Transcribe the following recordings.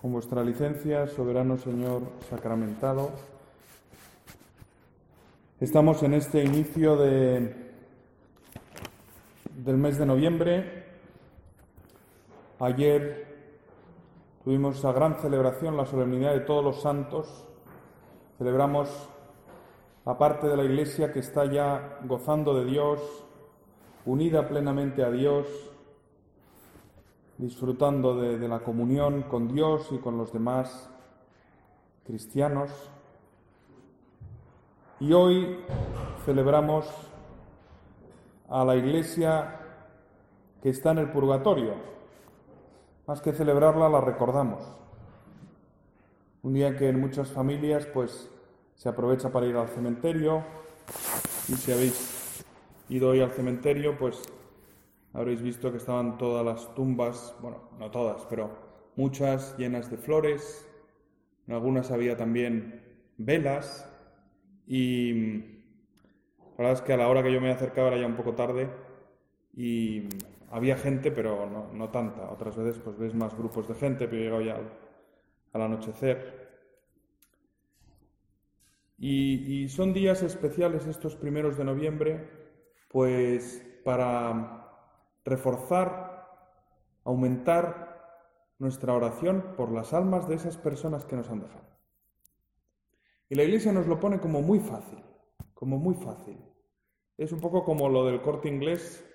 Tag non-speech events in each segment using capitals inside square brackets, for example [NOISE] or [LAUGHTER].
Con vuestra licencia, soberano Señor sacramentado, estamos en este inicio de, del mes de noviembre. Ayer tuvimos esa gran celebración, la solemnidad de todos los santos. Celebramos a parte de la Iglesia que está ya gozando de Dios, unida plenamente a Dios, disfrutando de, la comunión con Dios y con los demás cristianos. Y hoy celebramos a la iglesia que está en el purgatorio. Más que celebrarla, la recordamos. Un día que en muchas familias pues se aprovecha para ir al cementerio y si habéis ido hoy al cementerio, pues Habréis visto que estaban todas las tumbas, bueno, no todas, pero muchas llenas de flores. En algunas había también velas. Y la verdad es que a la hora que yo me acercaba era ya un poco tarde y había gente, pero no, tanta. Otras veces pues ves más grupos de gente, pero llegado ya al, anochecer. y son días especiales estos primeros de noviembre, pues para reforzar, aumentar nuestra oración por las almas de esas personas que nos han dejado. Y la Iglesia nos lo pone como muy fácil, como muy fácil. Es un poco como lo del corte inglés,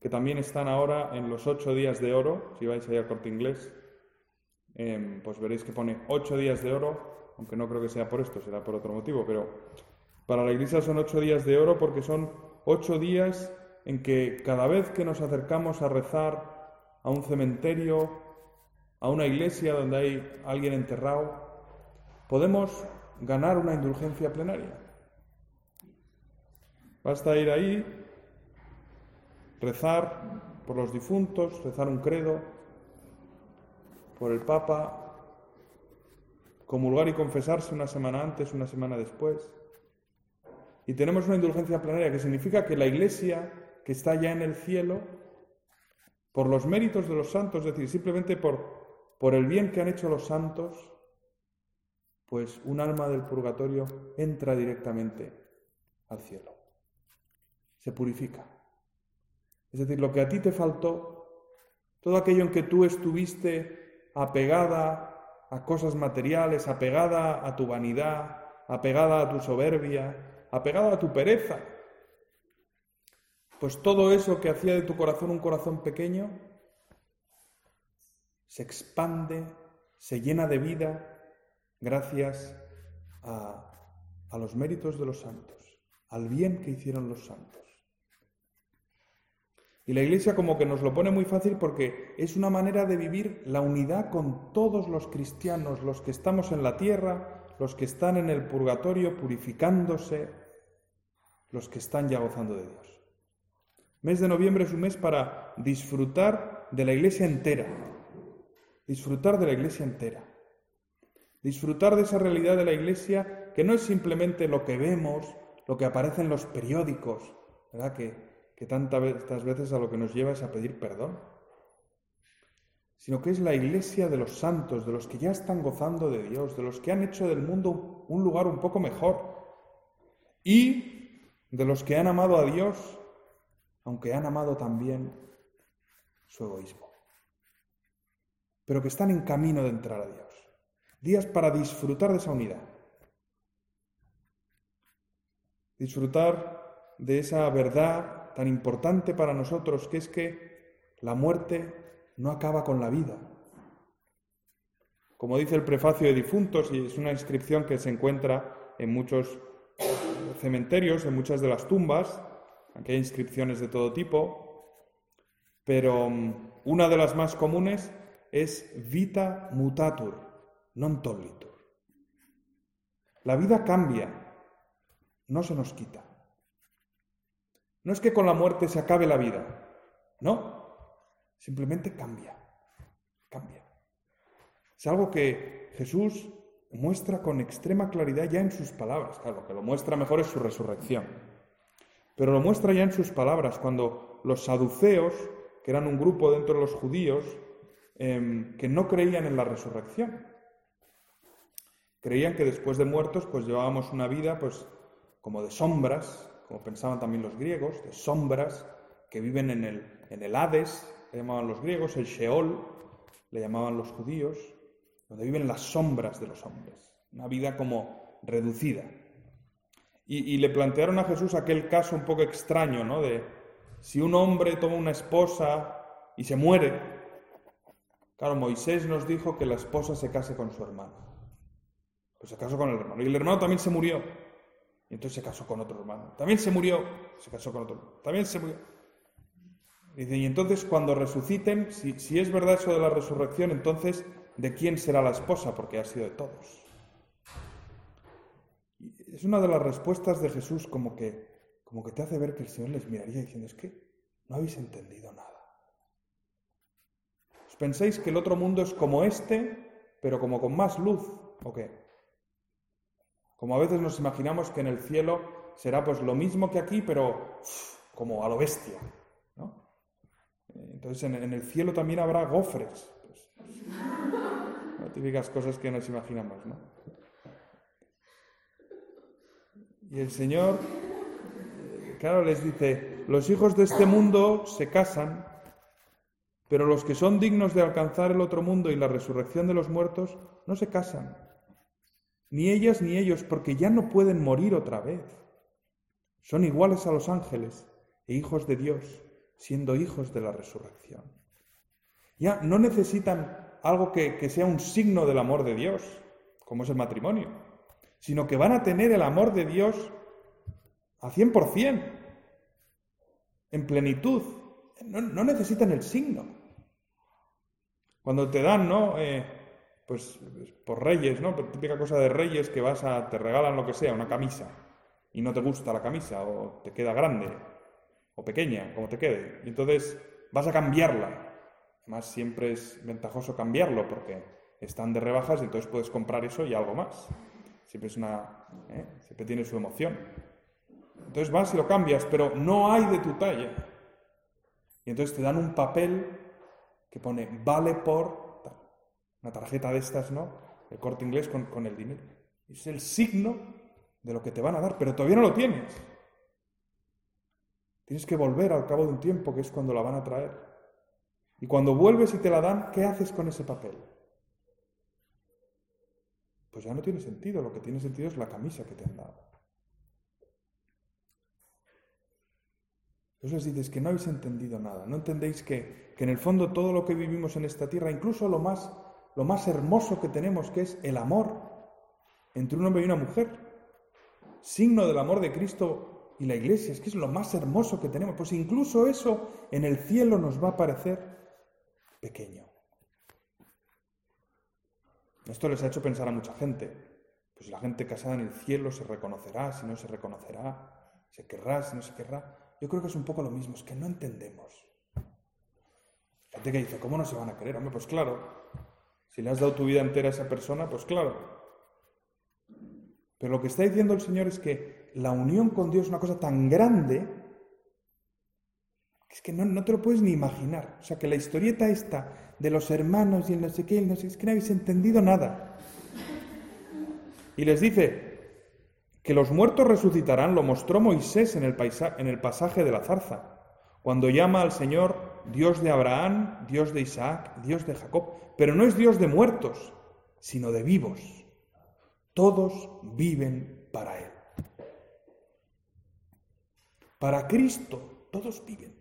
que también están ahora en los ocho días de oro, si vais a ir al corte inglés, em, pues veréis que pone ocho días de oro, aunque no creo que sea por esto, será por otro motivo, pero para la Iglesia son ocho días de oro porque son ocho días en que cada vez que nos acercamos a rezar a un cementerio, a una iglesia donde hay alguien enterrado, podemos ganar una indulgencia plenaria. Basta ir ahí, rezar por los difuntos, rezar un credo, por el Papa, comulgar y confesarse una semana antes, una semana después. Y tenemos una indulgencia plenaria que significa que la Iglesia que está ya en el cielo, por los méritos de los santos, es decir, simplemente por, por el bien que han hecho los santos, pues un alma del purgatorio entra directamente al cielo. Se purifica. Es decir, lo que a ti te faltó, todo aquello en que tú estuviste apegada a cosas materiales, apegada a tu vanidad, apegada a tu soberbia, apegada a tu pereza, pues todo eso que hacía de tu corazón un corazón pequeño se expande, se llena de vida gracias a, los méritos de los santos, al bien que hicieron los santos. Y la Iglesia como que nos lo pone muy fácil porque es una manera de vivir la unidad con todos los cristianos, los que estamos en la tierra, los que están en el purgatorio purificándose, los que están ya gozando de Dios. Mes de noviembre es un mes para disfrutar de la iglesia entera. Disfrutar de la iglesia entera. Disfrutar de esa realidad de la iglesia que no es simplemente lo que vemos, lo que aparece en los periódicos, ¿verdad? Que, que tantas veces a lo que nos lleva es a pedir perdón. Sino que es la iglesia de los santos, de los que ya están gozando de Dios, de los que han hecho del mundo un lugar un poco mejor. Y de los que han amado a Dios aunque han amado también su egoísmo, pero que están en camino de entrar a Dios. Días para disfrutar de esa unidad, disfrutar de esa verdad tan importante para nosotros, que es que la muerte no acaba con la vida. Como dice el prefacio de difuntos, y es una inscripción que se encuentra en muchos cementerios, en muchas de las tumbas, Aquí hay inscripciones de todo tipo, pero mm, una de las más comunes es vita mutatur, non tollitur. La vida cambia, no se nos quita. No es que con la muerte se acabe la vida, no, simplemente cambia, cambia. Es algo que Jesús muestra con extrema claridad ya en sus palabras. Claro, lo que lo muestra mejor es su resurrección. Pero lo muestra ya en sus palabras, cuando los saduceos, que eran un grupo dentro de los judíos, em, que no creían en la resurrección. Creían que después de muertos pues llevábamos una vida pues como de sombras, como pensaban también los griegos, de sombras que viven en el, en el Hades, le llamaban los griegos, el Sheol, le llamaban los judíos, donde viven las sombras de los hombres, una vida como reducida. Y, le plantearon a Jesús aquel caso un poco extraño, ¿no? De si un hombre toma una esposa y se muere, claro, Moisés nos dijo que la esposa se case con su hermano. Pues se casó con el hermano. Y el hermano también se murió. Y entonces se casó con otro hermano. También se murió. Se casó con otro. También se murió. Y, y entonces cuando resuciten, si, si es verdad eso de la resurrección, entonces ¿de quién será la esposa? Porque ha sido de todos. Es una de las respuestas de Jesús como que, como que te hace ver que el Señor les miraría diciendo, es que no habéis entendido nada. ¿Os pensáis que el otro mundo es como este, pero como con más luz? ¿O qué? Como a veces nos imaginamos que en el cielo será pues lo mismo que aquí, pero como a lo bestia. ¿no? Entonces en, el cielo también habrá gofres. Pues, [LAUGHS] pues, típicas cosas que nos imaginamos. ¿no? Y el Señor, claro, les dice, los hijos de este mundo se casan, pero los que son dignos de alcanzar el otro mundo y la resurrección de los muertos no se casan ni ellas ni ellos, porque ya no pueden morir otra vez. Son iguales a los ángeles e hijos de Dios, siendo hijos de la resurrección. Ya no necesitan algo que, sea un signo del amor de Dios, como es el matrimonio, sino que van a tener el amor de Dios a 100%, en plenitud. No, necesitan el signo. Cuando te dan, ¿no? Eh, pues por reyes, ¿no? Típica cosa de reyes que vas a, te regalan lo que sea, una camisa, y no te gusta la camisa, o te queda grande, o pequeña, como te quede. Y entonces vas a cambiarla. Además, siempre es ventajoso cambiarlo porque están de rebajas y entonces puedes comprar eso y algo más. Siempre es una. ¿eh? Siempre tiene su emoción. Entonces vas y lo cambias, pero no hay de tu talla. Y entonces te dan un papel que pone vale por una tarjeta de estas, ¿no? El corte inglés con, el dinero. Es el signo de lo que te van a dar, pero todavía no lo tienes. Tienes que volver al cabo de un tiempo, que es cuando la van a traer. Y cuando vuelves y te la dan, ¿qué haces con ese papel? Pues ya no tiene sentido, lo que tiene sentido es la camisa que te han dado. Entonces dices que no habéis entendido nada, no entendéis que, que en el fondo todo lo que vivimos en esta tierra, incluso lo más lo más hermoso que tenemos, que es el amor entre un hombre y una mujer. Signo del amor de Cristo y la iglesia, es que es lo más hermoso que tenemos. Pues incluso eso en el cielo nos va a parecer pequeño. Esto les ha hecho pensar a mucha gente. Pues la gente casada en el cielo se reconocerá, si no se reconocerá, se querrá, si no se querrá. Yo creo que es un poco lo mismo, es que no entendemos. Gente que dice, ¿cómo no se van a querer? Hombre, pues claro, si le has dado tu vida entera a esa persona, pues claro. Pero lo que está diciendo el Señor es que la unión con Dios es una cosa tan grande es que no, te lo puedes ni imaginar. O sea, que la historieta esta de los hermanos y el no sé qué, no sé, es que no habéis entendido nada. Y les dice que los muertos resucitarán, lo mostró Moisés el, en el pasaje de la zarza, cuando llama al Señor Dios de Abraham, Dios de Isaac, Dios de Jacob, pero no es Dios de muertos, sino de vivos. Todos viven para Él. Para Cristo, todos viven.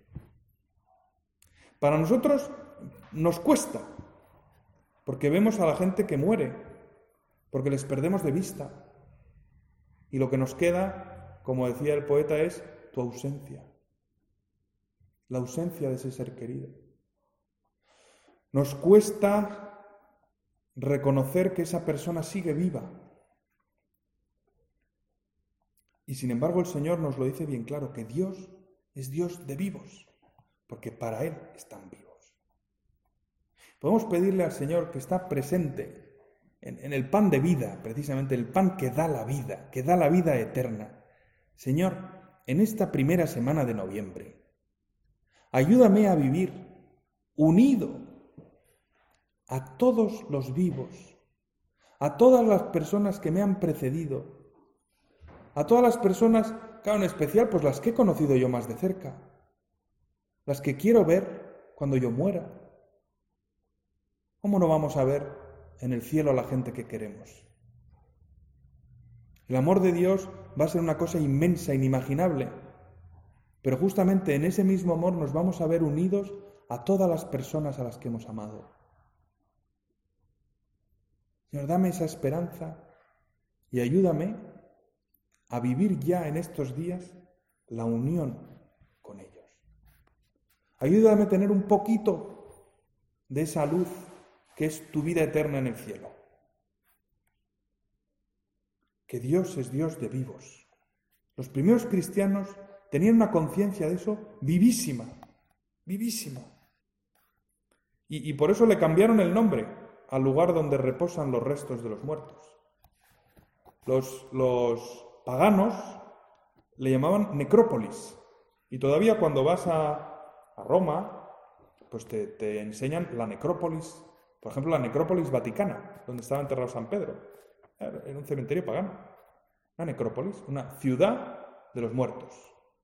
Para nosotros nos cuesta, porque vemos a la gente que muere, porque les perdemos de vista. Y lo que nos queda, como decía el poeta, es tu ausencia la ausencia de ese ser querido. Nos cuesta reconocer que esa persona sigue viva. Y sin embargo el Señor nos lo dice bien claro, que Dios es Dios de vivos, porque para Él están vivos. Podemos pedirle al Señor que está presente en, el pan de vida, precisamente el pan que da la vida, que da la vida eterna. Señor, en esta primera semana de noviembre, Ayúdame a vivir unido a todos los vivos, a todas las personas que me han precedido, a todas las personas, claro, en especial, pues las que he conocido yo más de cerca, las que quiero ver cuando yo muera. ¿Cómo no vamos a ver en el cielo a la gente que queremos? El amor de Dios va a ser una cosa inmensa, inimaginable, pero justamente en ese mismo amor nos vamos a ver unidos a todas las personas a las que hemos amado. Señor, dame esa esperanza y ayúdame a vivir ya en estos días la unión. Ayúdame a tener un poquito de esa luz que es tu vida eterna en el cielo. Que Dios es Dios de vivos. Los primeros cristianos tenían una conciencia de eso vivísima, vivísima. Y, y por eso le cambiaron el nombre al lugar donde reposan los restos de los muertos. Los, los paganos le llamaban necrópolis. Y todavía cuando vas a, a Roma, pues te, te, enseñan la necrópolis, por ejemplo, la necrópolis vaticana, donde estaba enterrado San Pedro. Era un cementerio pagano. Una necrópolis, una ciudad de los muertos.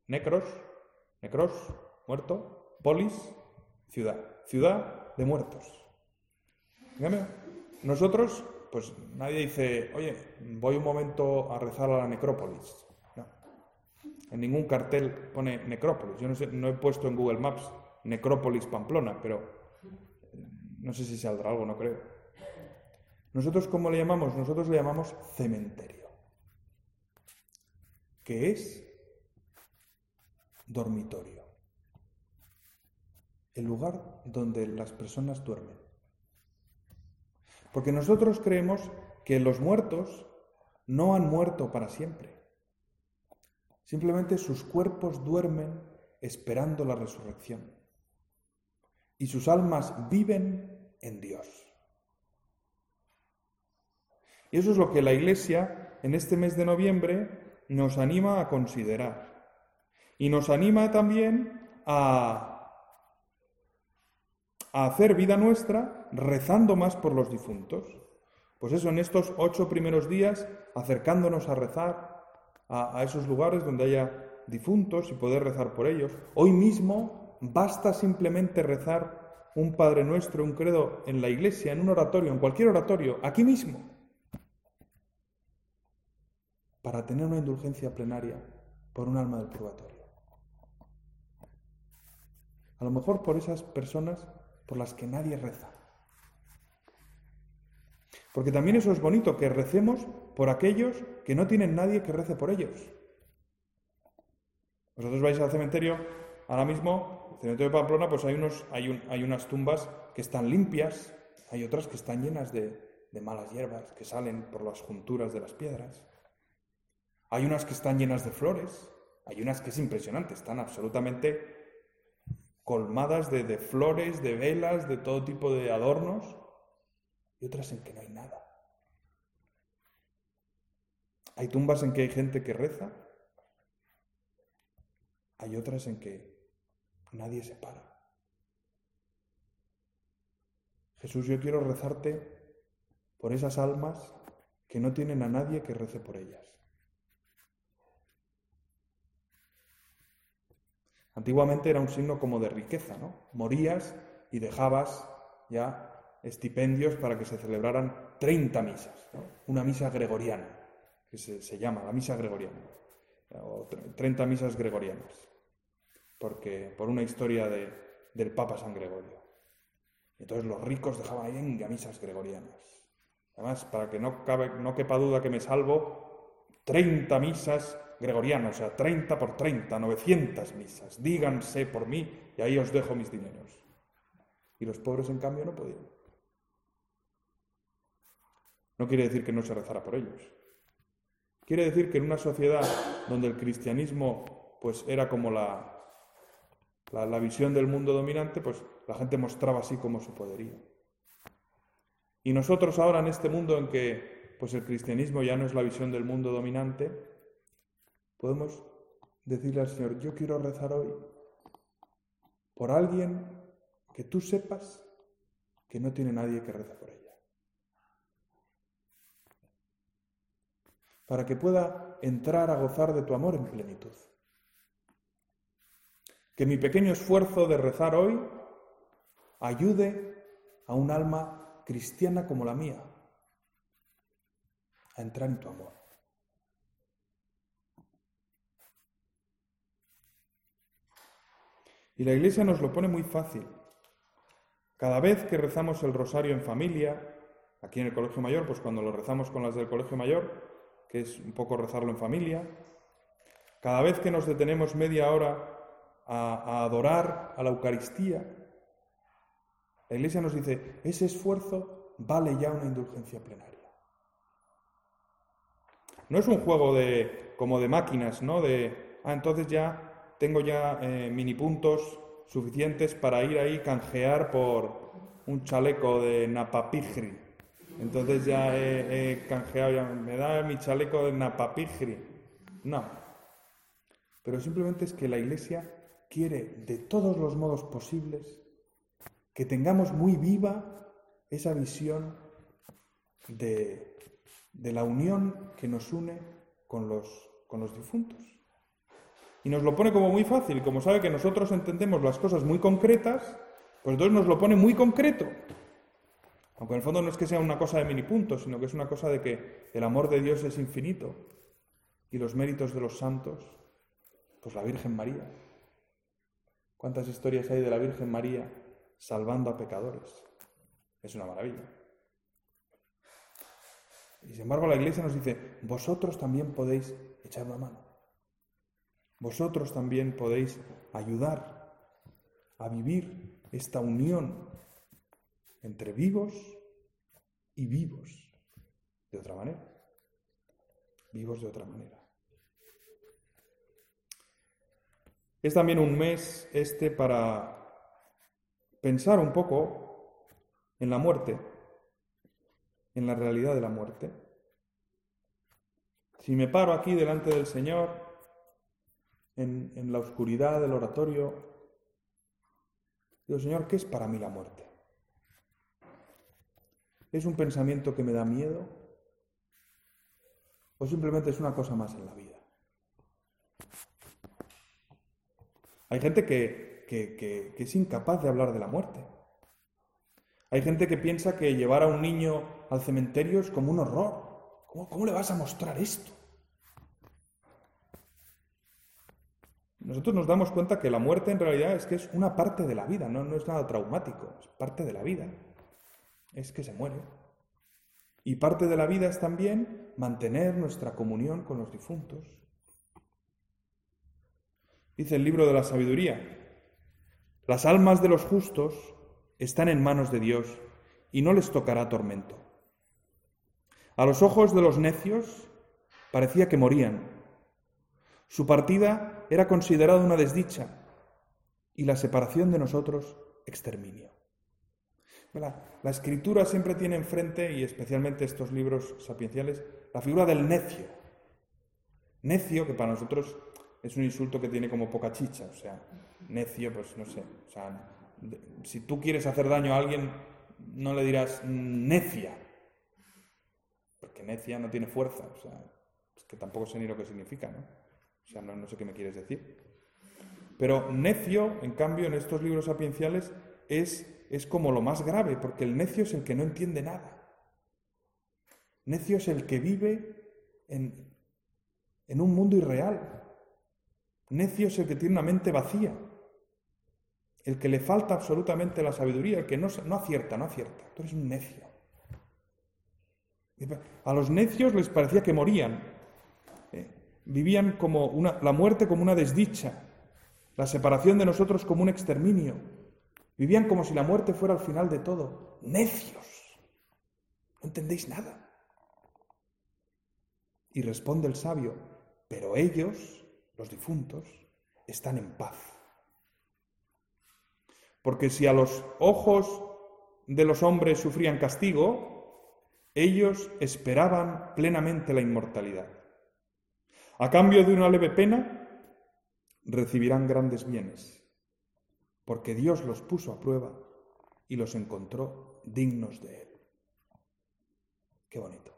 Necros, necros, muerto, polis, ciudad, ciudad de muertos. Nosotros, pues nadie dice, oye, voy un momento a rezar a la necrópolis. En ningún cartel pone necrópolis. Yo no, sé, no he puesto en Google Maps necrópolis Pamplona, pero no sé si saldrá algo, no creo. Nosotros, ¿cómo le llamamos? Nosotros le llamamos cementerio. ¿Qué es dormitorio, el lugar donde las personas duermen. Porque nosotros creemos que los muertos no han muerto para siempre. Simplemente sus cuerpos duermen esperando la resurrección. Y sus almas viven en Dios. Y eso es lo que la Iglesia en este mes de noviembre nos anima a considerar. Y nos anima también a, a hacer vida nuestra rezando más por los difuntos. Pues eso, en estos ocho primeros días, acercándonos a rezar a, esos lugares donde haya difuntos y poder rezar por ellos. Hoy mismo basta simplemente rezar un Padre Nuestro, un credo en la iglesia, en un oratorio, en cualquier oratorio, aquí mismo, para tener una indulgencia plenaria por un alma del purgatorio. A lo mejor por esas personas por las que nadie reza. Porque también eso es bonito, que recemos por aquellos que no tienen nadie que rece por ellos. Vosotros vais al cementerio, ahora mismo, el cementerio de Pamplona, pues hay, unos, hay, hay unas tumbas que están limpias, hay otras que están llenas de, de malas hierbas que salen por las junturas de las piedras. Hay unas que están llenas de flores, hay unas que es impresionante, están absolutamente colmadas de, de, flores, de velas, de todo tipo de adornos, y otras en que no hay nada. Hay tumbas en que hay gente que reza, hay otras en que nadie se para. Jesús, yo quiero rezarte por esas almas que no tienen a nadie que rece por ellas. Antiguamente era un signo como de riqueza, ¿no? Morías y dejabas ya estipendios para que se celebraran 30 misas, una misa gregoriana, que se, llama la misa gregoriana, o 30 misas gregorianas, porque por una historia de, del Papa San Gregorio. Entonces los ricos dejaban ahí en misas gregorianas. Además, para que no, cabe, no quepa duda que me salvo, 30 misas gregoriano, o sea, 30 por 30, 900 misas. Díganse por mí y ahí os dejo mis dineros. Y los pobres, en cambio, no podían. No quiere decir que no se rezara por ellos. Quiere decir que en una sociedad donde el cristianismo pues era como la, la, visión del mundo dominante, pues la gente mostraba así como su poderío. Y nosotros ahora en este mundo en que pues el cristianismo ya no es la visión del mundo dominante, Podemos decirle al Señor, yo quiero rezar hoy por alguien que tú sepas que no tiene nadie que reza por ella. Para que pueda entrar a gozar de tu amor en plenitud. Que mi pequeño esfuerzo de rezar hoy ayude a un alma cristiana como la mía a entrar en tu amor. Y la Iglesia nos lo pone muy fácil. Cada vez que rezamos el rosario en familia, aquí en el Colegio Mayor, pues cuando lo rezamos con las del Colegio Mayor, que es un poco rezarlo en familia, cada vez que nos detenemos media hora a, adorar a la Eucaristía, la Iglesia nos dice, ese esfuerzo vale ya una indulgencia plenaria. No es un juego de, como de máquinas, ¿no? De, ah, entonces ya tengo ya eh, mini puntos suficientes para ir ahí canjear por un chaleco de napapigri. Entonces ya he, canjeado, me da mi chaleco de napapigri. No. Pero simplemente es que la Iglesia quiere de todos los modos posibles que tengamos muy viva esa visión de, de la unión que nos une con los, con los difuntos. Y nos lo pone como muy fácil, como sabe que nosotros entendemos las cosas muy concretas, pues entonces nos lo pone muy concreto. Aunque en el fondo no es que sea una cosa de mini puntos, sino que es una cosa de que el amor de Dios es infinito y los méritos de los santos, pues la Virgen María. ¿Cuántas historias hay de la Virgen María salvando a pecadores? Es una maravilla. Y sin embargo la Iglesia nos dice, vosotros también podéis echar una mano. Vosotros también podéis ayudar a vivir esta unión entre vivos y vivos de otra manera. Vivos de otra manera. Es también un mes este para pensar un poco en la muerte, en la realidad de la muerte. Si me paro aquí delante del Señor en, la oscuridad del oratorio, digo, Señor, ¿qué es para mí la muerte? ¿Es un pensamiento que me da miedo? ¿O simplemente es una cosa más en la vida? Hay gente que, es incapaz de hablar de la muerte. Hay gente que piensa que llevar a un niño al cementerio es como un horror. cómo le vas a mostrar esto? Nosotros nos damos cuenta que la muerte en realidad es que es una parte de la vida, no, no es nada traumático, es parte de la vida. Es que se muere. Y parte de la vida es también mantener nuestra comunión con los difuntos. Dice el libro de la sabiduría, las almas de los justos están en manos de Dios y no les tocará tormento. A los ojos de los necios parecía que morían. Su partida era considerado una desdicha y la separación de nosotros exterminio. La, escritura siempre tiene enfrente, y especialmente estos libros sapienciales, la figura del necio. Necio, que para nosotros es un insulto que tiene como poca chicha, o sea, necio, pues no sé, o sea, si tú quieres hacer daño a alguien, no le dirás necia, porque necia no tiene fuerza, o sea, es que tampoco sé ni lo que significa, ¿no? O sea, no, sé qué me quieres decir. Pero necio, en cambio, en estos libros sapienciales es, es como lo más grave, porque el necio es el que no entiende nada. Necio es el que vive en, en un mundo irreal. Necio es el que tiene una mente vacía, el que le falta absolutamente la sabiduría, el que no, no acierta, no acierta. Tú eres un necio. A los necios les parecía que morían, vivían como una, la muerte como una desdicha, la separación de nosotros como un exterminio. Vivían como si la muerte fuera el final de todo. Necios. No entendéis nada. Y responde el sabio, pero ellos, los difuntos, están en paz. Porque si a los ojos de los hombres sufrían castigo, ellos esperaban plenamente la inmortalidad. A cambio de una leve pena, recibirán grandes bienes, porque Dios los puso a prueba y los encontró dignos de Él. Qué bonito.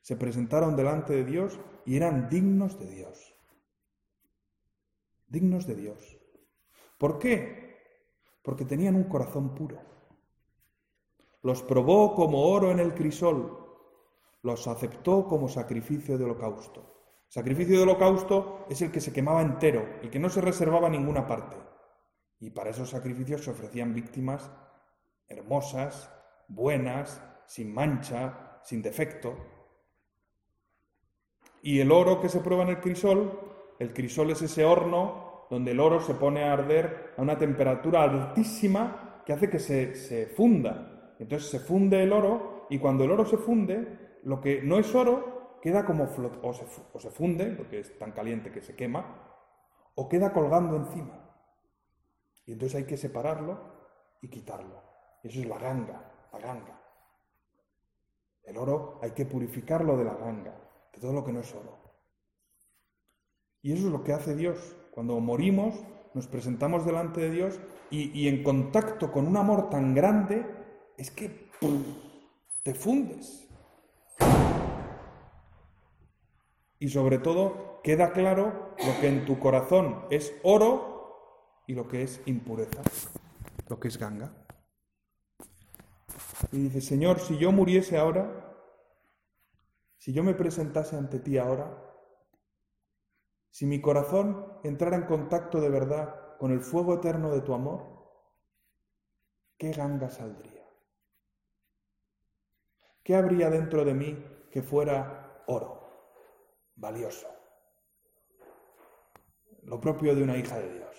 Se presentaron delante de Dios y eran dignos de Dios. Dignos de Dios. ¿Por qué? Porque tenían un corazón puro. Los probó como oro en el crisol, los aceptó como sacrificio de holocausto. Sacrificio de holocausto es el que se quemaba entero, el que no se reservaba ninguna parte. Y para esos sacrificios se ofrecían víctimas hermosas, buenas, sin mancha, sin defecto. Y el oro que se prueba en el crisol, el crisol es ese horno donde el oro se pone a arder a una temperatura altísima que hace que se, funda. Entonces se funde el oro y cuando el oro se funde, lo que no es oro queda como flot o se, o se funde, porque es tan caliente que se quema, o queda colgando encima. Y entonces hay que separarlo y quitarlo. Eso es la ganga, la ganga. El oro hay que purificarlo de la ganga, de todo lo que no es oro. Y eso es lo que hace Dios. Cuando morimos, nos presentamos delante de Dios y, en contacto con un amor tan grande, es que te fundes. Y sobre todo, queda claro lo que en tu corazón es oro y lo que es impureza, lo que es ganga. Y dice, Señor, si yo muriese ahora, si yo me presentase ante ti ahora, si mi corazón entrara en contacto de verdad con el fuego eterno de tu amor, ¿qué ganga saldría? ¿Qué habría dentro de mí que fuera oro, valioso? Lo propio de una hija de Dios.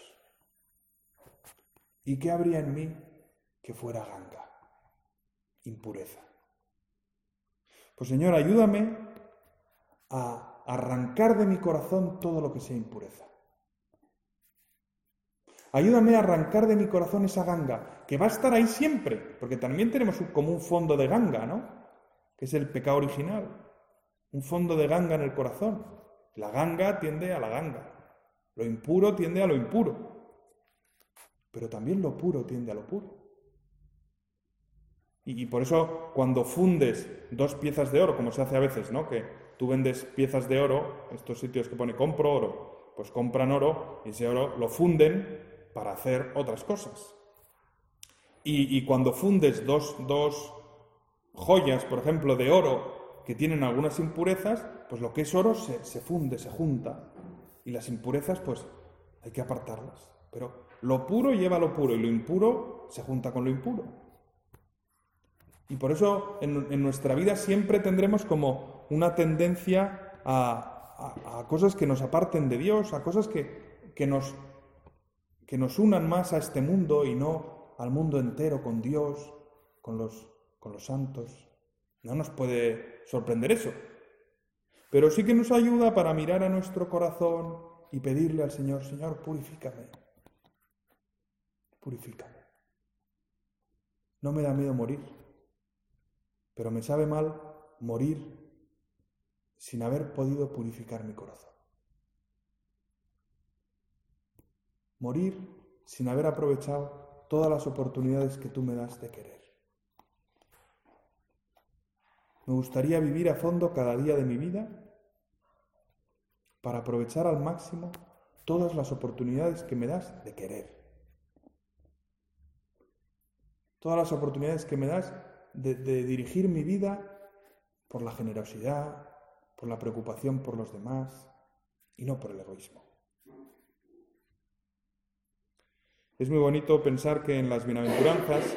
¿Y qué habría en mí que fuera ganga? impureza. Pues Señor, ayúdame a arrancar de mi corazón todo lo que sea impureza. Ayúdame a arrancar de mi corazón esa ganga, que va a estar ahí siempre, porque también tenemos como un fondo de ganga, ¿no? Que es el pecado original, un fondo de ganga en el corazón. La ganga tiende a la ganga, lo impuro tiende a lo impuro, pero también lo puro tiende a lo puro. Y, por eso cuando fundes dos piezas de oro, como se hace a veces, ¿no? Que tú vendes piezas de oro, estos sitios que pone compro oro, pues compran oro y ese oro lo funden para hacer otras cosas. Y, cuando fundes dos, dos joyas, por ejemplo, de oro que tienen algunas impurezas, pues lo que es oro se, se funde, se junta. Y las impurezas, pues hay que apartarlas. Pero lo puro lleva lo puro y lo impuro se junta con lo impuro. Y por eso en, nuestra vida siempre tendremos como una tendencia a, cosas que nos aparten de Dios, a cosas que, nos, que nos unan más a este mundo y no al mundo entero con Dios, con los, con los santos. No nos puede sorprender eso. Pero sí que nos ayuda para mirar a nuestro corazón y pedirle al Señor, Señor, purifícame. Purifícame. No me da miedo morir. Pero me sabe mal morir sin haber podido purificar mi corazón. Morir sin haber aprovechado todas las oportunidades que tú me das de querer. Me gustaría vivir a fondo cada día de mi vida para aprovechar al máximo todas las oportunidades que me das de querer. Todas las oportunidades que me das de, dirigir mi vida por la generosidad, por la preocupación por los demás y no por el egoísmo. Es muy bonito pensar que en las bienaventuranzas,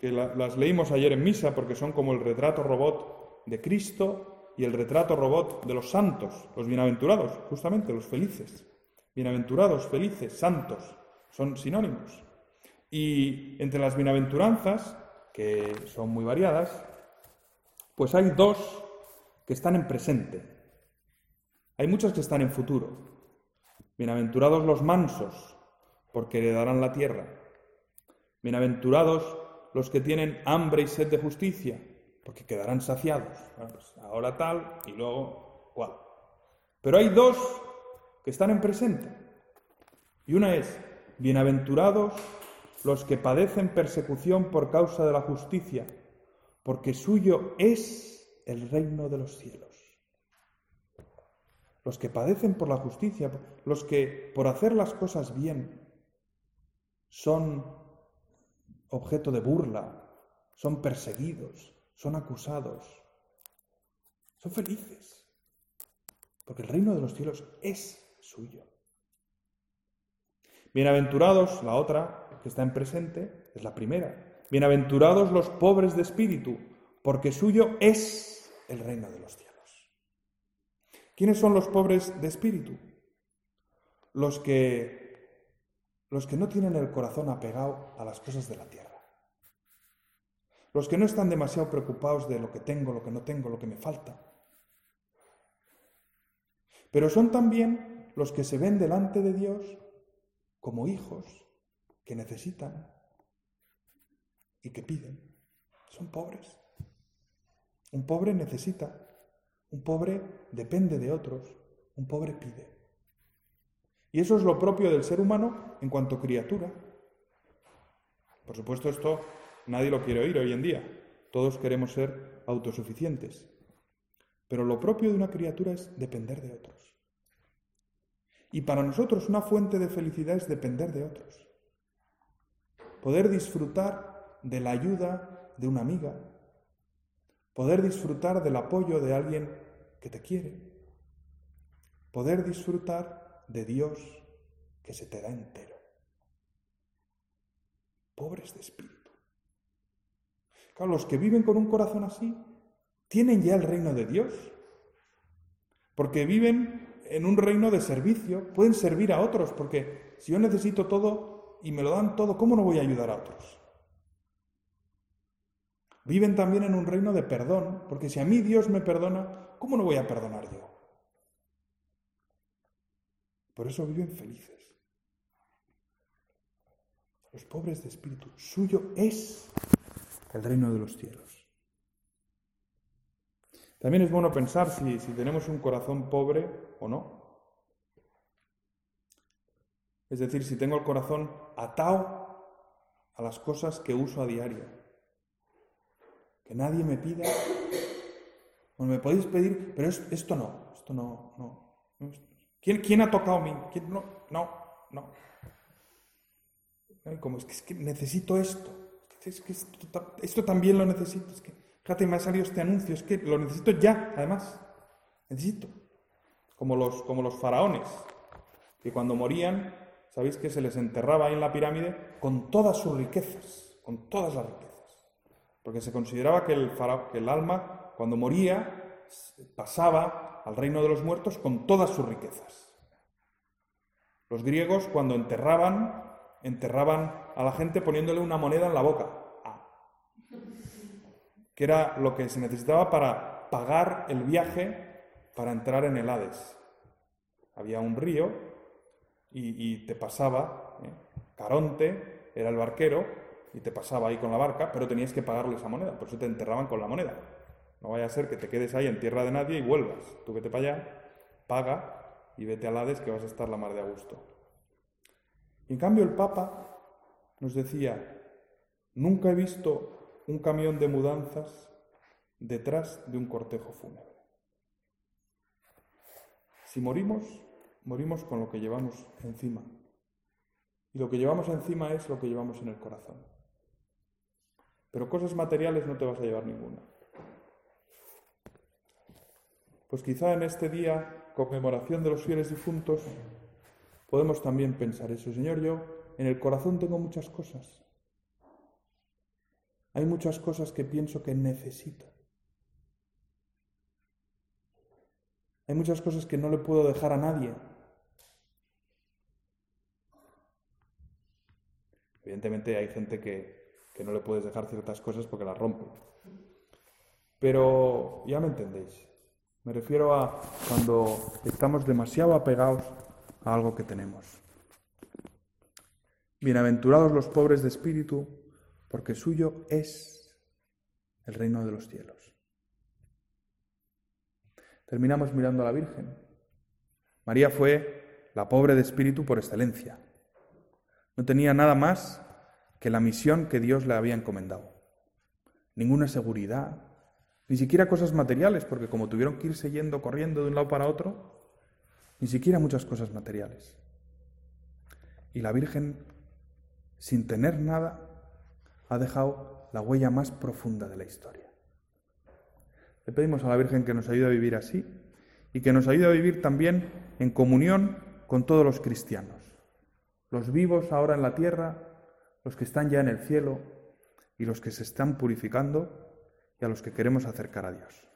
que las leímos ayer en misa porque son como el retrato robot de Cristo y el retrato robot de los santos, los bienaventurados, justamente los felices. Bienaventurados, felices, santos, son sinónimos. Y entre las bienaventuranzas que son muy variadas, pues hay dos que están en presente. Hay muchas que están en futuro. Bienaventurados los mansos, porque heredarán la tierra. Bienaventurados los que tienen hambre y sed de justicia, porque quedarán saciados. Pues ahora tal y luego cual. Pero hay dos que están en presente. Y una es, bienaventurados los que padecen persecución por causa de la justicia, porque suyo es el reino de los cielos. Los que padecen por la justicia, los que por hacer las cosas bien son objeto de burla, son perseguidos, son acusados, son felices, porque el reino de los cielos es suyo. Bienaventurados, la otra que está en presente, es la primera. Bienaventurados los pobres de espíritu, porque suyo es el reino de los cielos. ¿Quiénes son los pobres de espíritu? Los que, los que no tienen el corazón apegado a las cosas de la tierra. Los que no están demasiado preocupados de lo que tengo, lo que no tengo, lo que me falta. Pero son también los que se ven delante de Dios como hijos que necesitan y que piden. Son pobres. Un pobre necesita, un pobre depende de otros, un pobre pide. Y eso es lo propio del ser humano en cuanto criatura. Por supuesto, esto nadie lo quiere oír hoy en día. Todos queremos ser autosuficientes. Pero lo propio de una criatura es depender de otros. Y para nosotros una fuente de felicidad es depender de otros. Poder disfrutar de la ayuda de una amiga. Poder disfrutar del apoyo de alguien que te quiere. Poder disfrutar de Dios que se te da entero. Pobres de espíritu. Claro, los que viven con un corazón así tienen ya el reino de Dios. Porque viven en un reino de servicio, pueden servir a otros, porque si yo necesito todo y me lo dan todo, ¿cómo no voy a ayudar a otros? Viven también en un reino de perdón, porque si a mí Dios me perdona, ¿cómo no voy a perdonar yo? Por eso viven felices. Los pobres de espíritu, suyo es el reino de los cielos. También es bueno pensar si, tenemos un corazón pobre o no. Es decir, si tengo el corazón atado a las cosas que uso a diario. Que nadie me pida. Bueno, me podéis pedir, pero esto no, esto no, no. ¿Quién, ¿Quién, ha tocado a mí? ¿Quién? No, no, no. Como es que, es que necesito esto. Es que esto, esto también lo necesito. Es que, Fíjate, me ha salido este anuncio, es que lo necesito ya, además. Necesito. Como los, como los faraones, que cuando morían, sabéis que se les enterraba ahí en la pirámide con todas sus riquezas, con todas las riquezas. Porque se consideraba que el, que el alma, cuando moría, pasaba al reino de los muertos con todas sus riquezas. Los griegos, cuando enterraban, enterraban a la gente poniéndole una moneda en la boca que era lo que se necesitaba para pagar el viaje para entrar en el Hades. Había un río y, te pasaba, ¿eh? Caronte era el barquero y te pasaba ahí con la barca, pero tenías que pagarle esa moneda, por eso te enterraban con la moneda. No vaya a ser que te quedes ahí en tierra de nadie y vuelvas. Tú vete para allá, paga y vete al Hades que vas a estar la mar de a gusto. en cambio el Papa nos decía, nunca he visto un camión de mudanzas detrás de un cortejo fúnebre. Si morimos, morimos con lo que llevamos encima. Y lo que llevamos encima es lo que llevamos en el corazón. Pero cosas materiales no te vas a llevar ninguna. Pues quizá en este día, conmemoración de los fieles difuntos, podemos también pensar eso. Señor, yo en el corazón tengo muchas cosas, hay muchas cosas que pienso que necesito. Hay muchas cosas que no le puedo dejar a nadie. Evidentemente hay gente que, no le puedes dejar ciertas cosas porque las rompe. Pero ya me entendéis. Me refiero a cuando estamos demasiado apegados a algo que tenemos. Bienaventurados los pobres de espíritu, porque suyo es el reino de los cielos. Terminamos mirando a la Virgen. María fue la pobre de espíritu por excelencia. No tenía nada más que la misión que Dios le había encomendado. Ninguna seguridad, ni siquiera cosas materiales, porque como tuvieron que irse yendo corriendo de un lado para otro, ni siquiera muchas cosas materiales. Y la Virgen, sin tener nada, ha dejado la huella más profunda de la historia. Le pedimos a la Virgen que nos ayude a vivir así y que nos ayude a vivir también en comunión con todos los cristianos, los vivos ahora en la tierra, los que están ya en el cielo y los que se están purificando y a los que queremos acercar a Dios.